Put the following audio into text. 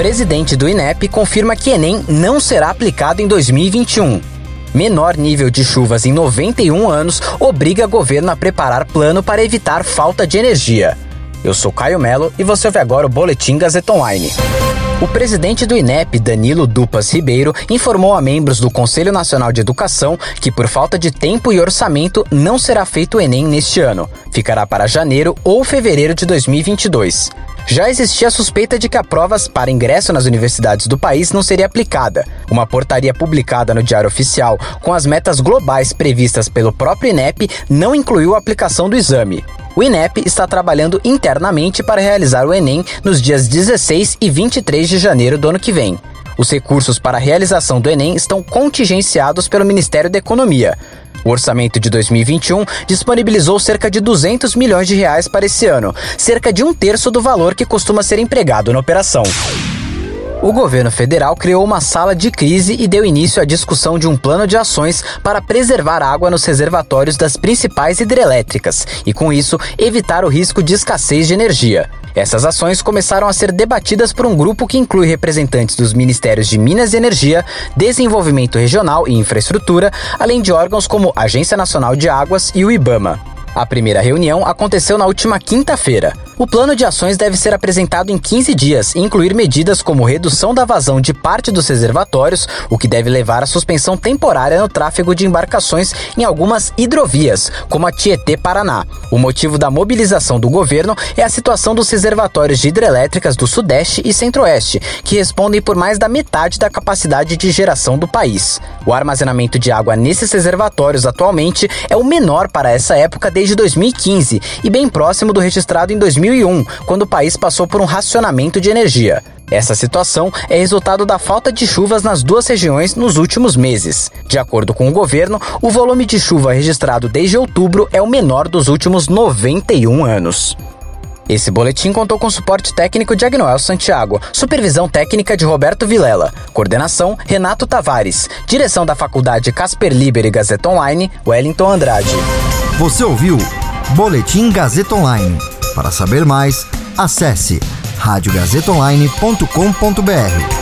Presidente do INEP confirma que Enem não será aplicado em 2021. Menor nível de chuvas em 91 anos obriga governo a preparar plano para evitar falta de energia. Eu sou Caio Melo e você ouve agora o Boletim Gazeta Online. O presidente do INEP, Danilo Dupas Ribeiro, informou a membros do Conselho Nacional de Educação que, por falta de tempo e orçamento, não será feito o Enem neste ano. Ficará para janeiro ou fevereiro de 2022. Já existia a suspeita de que a provas para ingresso nas universidades do país não seria aplicada. Uma portaria publicada no Diário Oficial com as metas globais previstas pelo próprio INEP não incluiu a aplicação do exame. O INEP está trabalhando internamente para realizar o Enem nos dias 16 e 23 de janeiro do ano que vem. Os recursos para a realização do Enem estão contingenciados pelo Ministério da Economia. O orçamento de 2021 disponibilizou cerca de 200 milhões de reais para esse ano, cerca de um terço do valor que costuma ser empregado na operação. O governo federal criou uma sala de crise e deu início à discussão de um plano de ações para preservar água nos reservatórios das principais hidrelétricas e, com isso, evitar o risco de escassez de energia. Essas ações começaram a ser debatidas por um grupo que inclui representantes dos Ministérios de Minas e Energia, Desenvolvimento Regional e Infraestrutura, além de órgãos como a Agência Nacional de Águas e o IBAMA. A primeira reunião aconteceu na última quinta-feira. O plano de ações deve ser apresentado em 15 dias e incluir medidas como redução da vazão de parte dos reservatórios, o que deve levar à suspensão temporária no tráfego de embarcações em algumas hidrovias, como a Tietê-Paraná. O motivo da mobilização do governo é a situação dos reservatórios de hidrelétricas do Sudeste e Centro-Oeste, que respondem por mais da metade da capacidade de geração do país. O armazenamento de água nesses reservatórios atualmente é o menor para essa época desde 2015 e bem próximo do registrado em 2001, quando o país passou por um racionamento de energia. Essa situação é resultado da falta de chuvas nas duas regiões nos últimos meses. De acordo com o governo, o volume de chuva registrado desde outubro é o menor dos últimos 91 anos. Esse boletim contou com suporte técnico de Agnoel Santiago, supervisão técnica de Roberto Vilela, coordenação Renato Tavares, direção da Faculdade Casper Liber e Gazeta Online, Wellington Andrade. Você ouviu Boletim Gazeta Online. Para saber mais, acesse radiogazetaonline.com.br.